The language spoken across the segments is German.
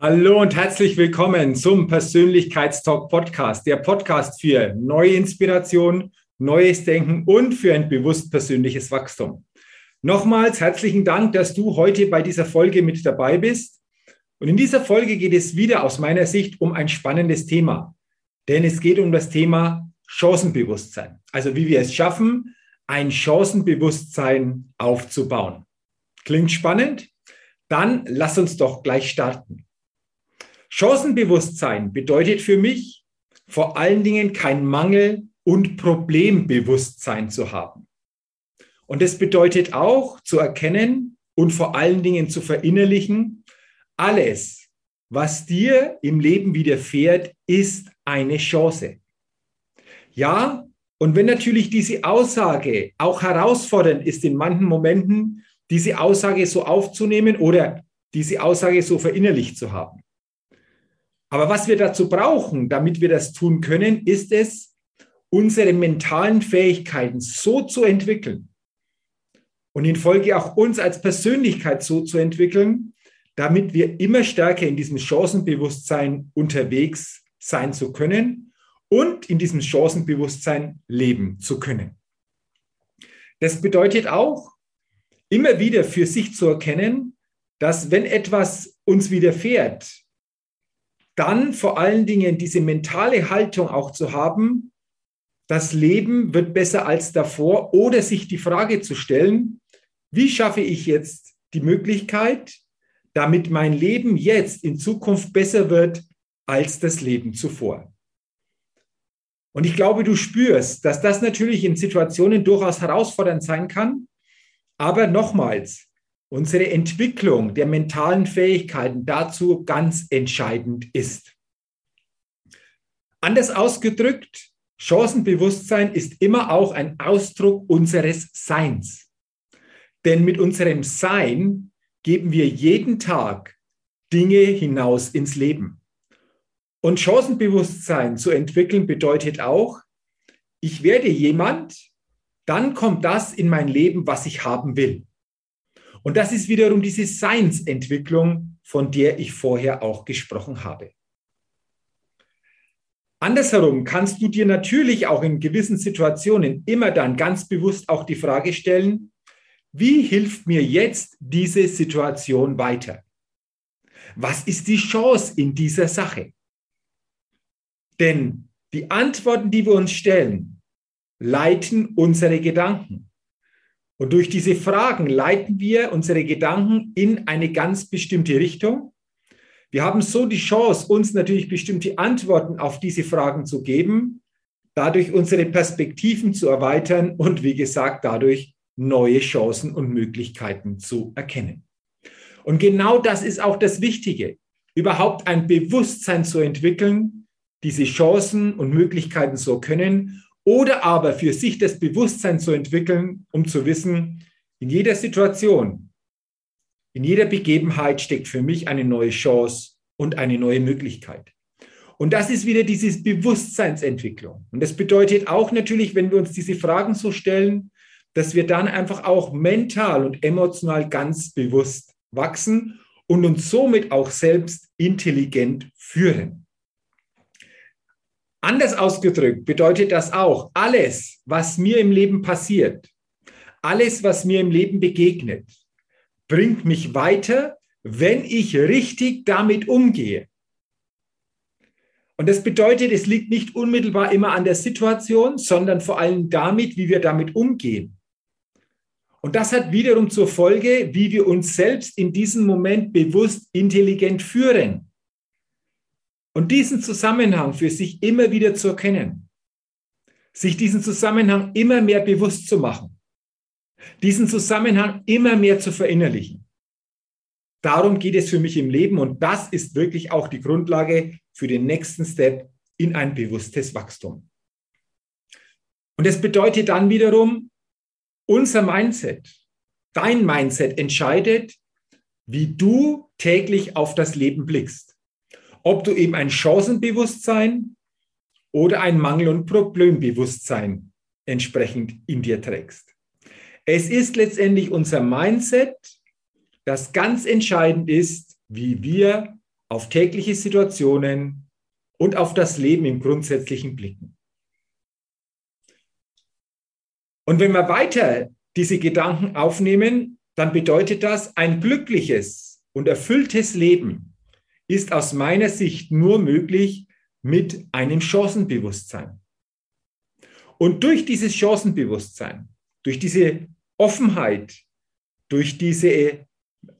Hallo und herzlich willkommen zum Persönlichkeitstalk Podcast, der Podcast für neue Inspiration, neues Denken und für ein bewusst persönliches Wachstum. Nochmals herzlichen Dank, dass du heute bei dieser Folge mit dabei bist. Und in dieser Folge geht es wieder aus meiner Sicht um ein spannendes Thema, denn es geht um das Thema Chancenbewusstsein. Also wie wir es schaffen, ein Chancenbewusstsein aufzubauen. Klingt spannend? Dann lass uns doch gleich starten. Chancenbewusstsein bedeutet für mich vor allen Dingen kein Mangel und Problembewusstsein zu haben. Und es bedeutet auch zu erkennen und vor allen Dingen zu verinnerlichen, alles, was dir im Leben widerfährt, ist eine Chance. Ja, und wenn natürlich diese Aussage auch herausfordernd ist in manchen Momenten, diese Aussage so aufzunehmen oder diese Aussage so verinnerlicht zu haben. Aber was wir dazu brauchen, damit wir das tun können, ist es, unsere mentalen Fähigkeiten so zu entwickeln und in Folge auch uns als Persönlichkeit so zu entwickeln, damit wir immer stärker in diesem Chancenbewusstsein unterwegs sein zu können und in diesem Chancenbewusstsein leben zu können. Das bedeutet auch, immer wieder für sich zu erkennen, dass wenn etwas uns widerfährt, dann vor allen Dingen diese mentale Haltung auch zu haben, das Leben wird besser als davor oder sich die Frage zu stellen, wie schaffe ich jetzt die Möglichkeit, damit mein Leben jetzt in Zukunft besser wird als das Leben zuvor. Und ich glaube, du spürst, dass das natürlich in Situationen durchaus herausfordernd sein kann. Aber nochmals, unsere Entwicklung der mentalen Fähigkeiten dazu ganz entscheidend ist. Anders ausgedrückt, Chancenbewusstsein ist immer auch ein Ausdruck unseres Seins. Denn mit unserem Sein geben wir jeden Tag Dinge hinaus ins Leben. Und Chancenbewusstsein zu entwickeln bedeutet auch, ich werde jemand, dann kommt das in mein Leben, was ich haben will. Und das ist wiederum diese Seinsentwicklung, von der ich vorher auch gesprochen habe. Andersherum kannst du dir natürlich auch in gewissen Situationen immer dann ganz bewusst auch die Frage stellen, wie hilft mir jetzt diese Situation weiter? Was ist die Chance in dieser Sache? Denn die Antworten, die wir uns stellen, leiten unsere Gedanken. Und durch diese Fragen leiten wir unsere Gedanken in eine ganz bestimmte Richtung. Wir haben so die Chance, uns natürlich bestimmte Antworten auf diese Fragen zu geben, dadurch unsere Perspektiven zu erweitern und wie gesagt, dadurch neue Chancen und Möglichkeiten zu erkennen. Und genau das ist auch das Wichtige, überhaupt ein Bewusstsein zu entwickeln, diese Chancen und Möglichkeiten zu können oder aber für sich das Bewusstsein zu entwickeln, um zu wissen, in jeder Situation, in jeder Begebenheit steckt für mich eine neue Chance und eine neue Möglichkeit. Und das ist wieder diese Bewusstseinsentwicklung. Und das bedeutet auch natürlich, wenn wir uns diese Fragen so stellen, dass wir dann einfach auch mental und emotional ganz bewusst wachsen und uns somit auch selbst intelligent führen. Anders ausgedrückt bedeutet das auch, alles, was mir im Leben passiert, alles, was mir im Leben begegnet, bringt mich weiter, wenn ich richtig damit umgehe. Und das bedeutet, es liegt nicht unmittelbar immer an der Situation, sondern vor allem damit, wie wir damit umgehen. Und das hat wiederum zur Folge, wie wir uns selbst in diesem Moment bewusst intelligent führen. Und diesen Zusammenhang für sich immer wieder zu erkennen, sich diesen Zusammenhang immer mehr bewusst zu machen, diesen Zusammenhang immer mehr zu verinnerlichen. Darum geht es für mich im Leben und das ist wirklich auch die Grundlage für den nächsten Step in ein bewusstes Wachstum. Und das bedeutet dann wiederum, unser Mindset, dein Mindset entscheidet, wie du täglich auf das Leben blickst. Ob du eben ein Chancenbewusstsein oder ein Mangel- und Problembewusstsein entsprechend in dir trägst. Es ist letztendlich unser Mindset, das ganz entscheidend ist, wie wir auf tägliche Situationen und auf das Leben im Grundsätzlichen blicken. Und wenn wir weiter diese Gedanken aufnehmen, dann bedeutet das, ein glückliches und erfülltes Leben ist aus meiner Sicht nur möglich mit einem Chancenbewusstsein. Und durch dieses Chancenbewusstsein, durch diese Offenheit, durch diese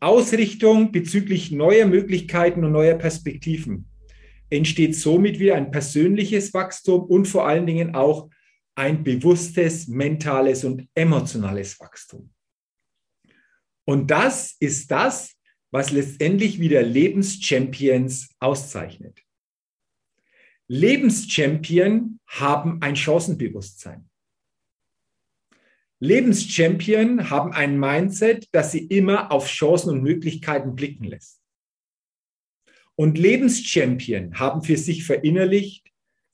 Ausrichtung bezüglich neuer Möglichkeiten und neuer Perspektiven entsteht somit wieder ein persönliches Wachstum und vor allen Dingen auch ein bewusstes, mentales und emotionales Wachstum. Und das ist das, was letztendlich wieder Lebenschampions auszeichnet. Lebenschampion haben ein Chancenbewusstsein. Lebenschampion haben ein Mindset, das sie immer auf Chancen und Möglichkeiten blicken lässt. Und Lebenschampion haben für sich verinnerlicht,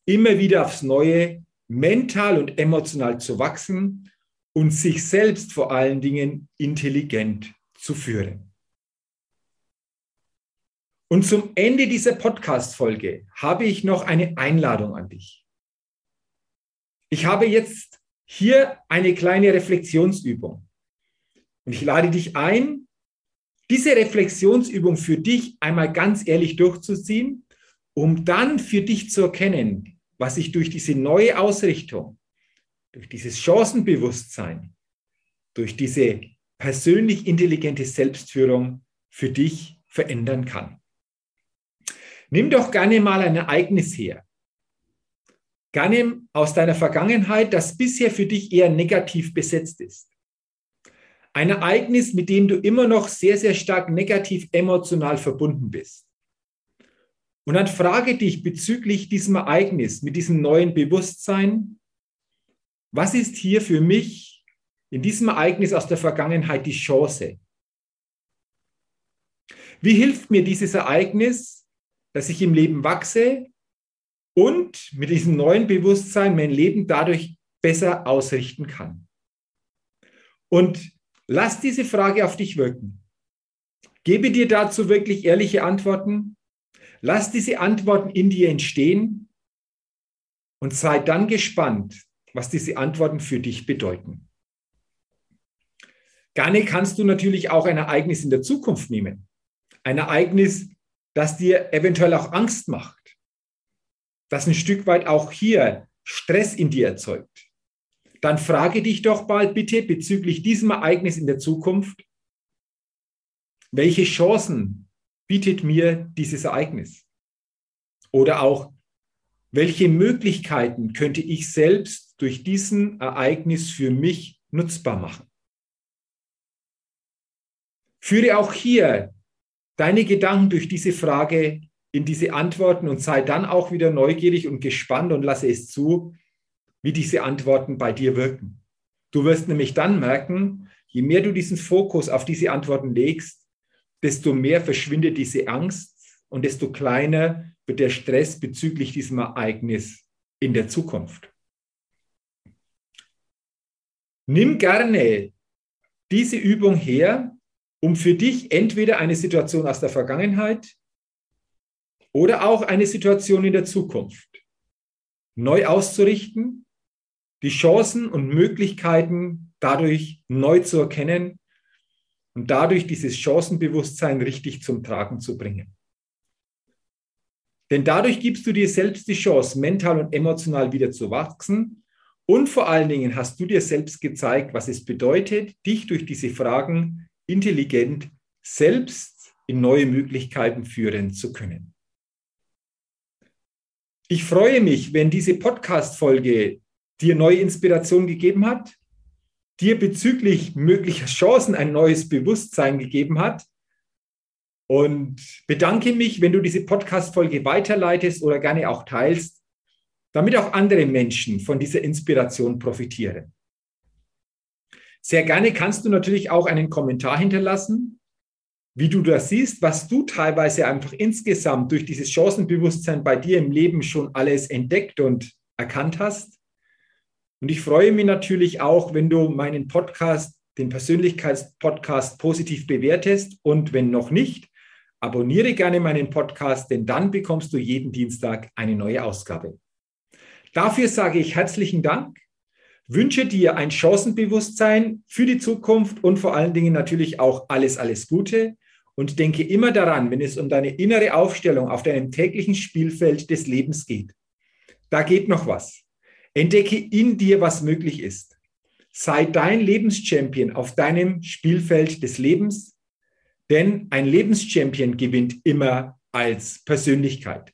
immer wieder aufs Neue mental und emotional zu wachsen und sich selbst vor allen Dingen intelligent zu führen. Und zum Ende dieser Podcast-Folge habe ich noch eine Einladung an dich. Ich habe jetzt hier eine kleine Reflexionsübung. Und ich lade dich ein, diese Reflexionsübung für dich einmal ganz ehrlich durchzuziehen, um dann für dich zu erkennen, was sich durch diese neue Ausrichtung, durch dieses Chancenbewusstsein, durch diese persönlich intelligente Selbstführung für dich verändern kann. Nimm doch gerne mal ein Ereignis her, gerne aus deiner Vergangenheit, das bisher für dich eher negativ besetzt ist. Ein Ereignis, mit dem du immer noch sehr, sehr stark negativ emotional verbunden bist. Und dann frage dich bezüglich diesem Ereignis, mit diesem neuen Bewusstsein, was ist hier für mich in diesem Ereignis aus der Vergangenheit die Chance? Wie hilft mir dieses Ereignis, dass ich im Leben wachse, und mit diesem neuen Bewusstsein mein Leben dadurch besser ausrichten kann. Und lass diese Frage auf dich wirken. Gebe dir dazu wirklich ehrliche Antworten. Lass diese Antworten in dir entstehen und sei dann gespannt, was diese Antworten für dich bedeuten. Gerne kannst du natürlich auch ein Ereignis in der Zukunft nehmen. Ein Ereignis, das dir eventuell auch Angst macht das ein Stück weit auch hier Stress in dir erzeugt, dann frage dich doch bald bitte bezüglich diesem Ereignis in der Zukunft, welche Chancen bietet mir dieses Ereignis? Oder auch, welche Möglichkeiten könnte ich selbst durch diesen Ereignis für mich nutzbar machen? Führe auch hier deine Gedanken durch diese Frage in diese Antworten und sei dann auch wieder neugierig und gespannt und lasse es zu, wie diese Antworten bei dir wirken. Du wirst nämlich dann merken, je mehr du diesen Fokus auf diese Antworten legst, desto mehr verschwindet diese Angst und desto kleiner wird der Stress bezüglich diesem Ereignis in der Zukunft. Nimm gerne diese Übung her, um für dich entweder eine Situation aus der Vergangenheit oder auch eine Situation in der Zukunft neu auszurichten, die Chancen und Möglichkeiten dadurch neu zu erkennen und dadurch dieses Chancenbewusstsein richtig zum Tragen zu bringen. Denn dadurch gibst du dir selbst die Chance, mental und emotional wieder zu wachsen. Und vor allen Dingen hast du dir selbst gezeigt, was es bedeutet, dich durch diese Fragen intelligent selbst in neue Möglichkeiten führen zu können. Ich freue mich, wenn diese Podcast-Folge dir neue Inspiration gegeben hat, dir bezüglich möglicher Chancen ein neues Bewusstsein gegeben hat und bedanke mich, wenn du diese Podcast-Folge weiterleitest oder gerne auch teilst, damit auch andere Menschen von dieser Inspiration profitieren. Sehr gerne kannst du natürlich auch einen Kommentar hinterlassen, wie du das siehst, was du teilweise einfach insgesamt durch dieses Chancenbewusstsein bei dir im Leben schon alles entdeckt und erkannt hast. Und ich freue mich natürlich auch, wenn du meinen Podcast, den Persönlichkeitspodcast positiv bewertest und wenn noch nicht, abonniere gerne meinen Podcast, denn dann bekommst du jeden Dienstag eine neue Ausgabe. Dafür sage ich herzlichen Dank, wünsche dir ein Chancenbewusstsein für die Zukunft und vor allen Dingen natürlich auch alles, alles Gute und denke immer daran, wenn es um deine innere Aufstellung auf deinem täglichen Spielfeld des Lebens geht. Da geht noch was. Entdecke in dir, was möglich ist. Sei dein Lebenschampion auf deinem Spielfeld des Lebens, denn ein Lebenschampion gewinnt immer als Persönlichkeit.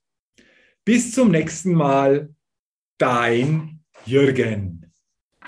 Bis zum nächsten Mal, dein Jürgen.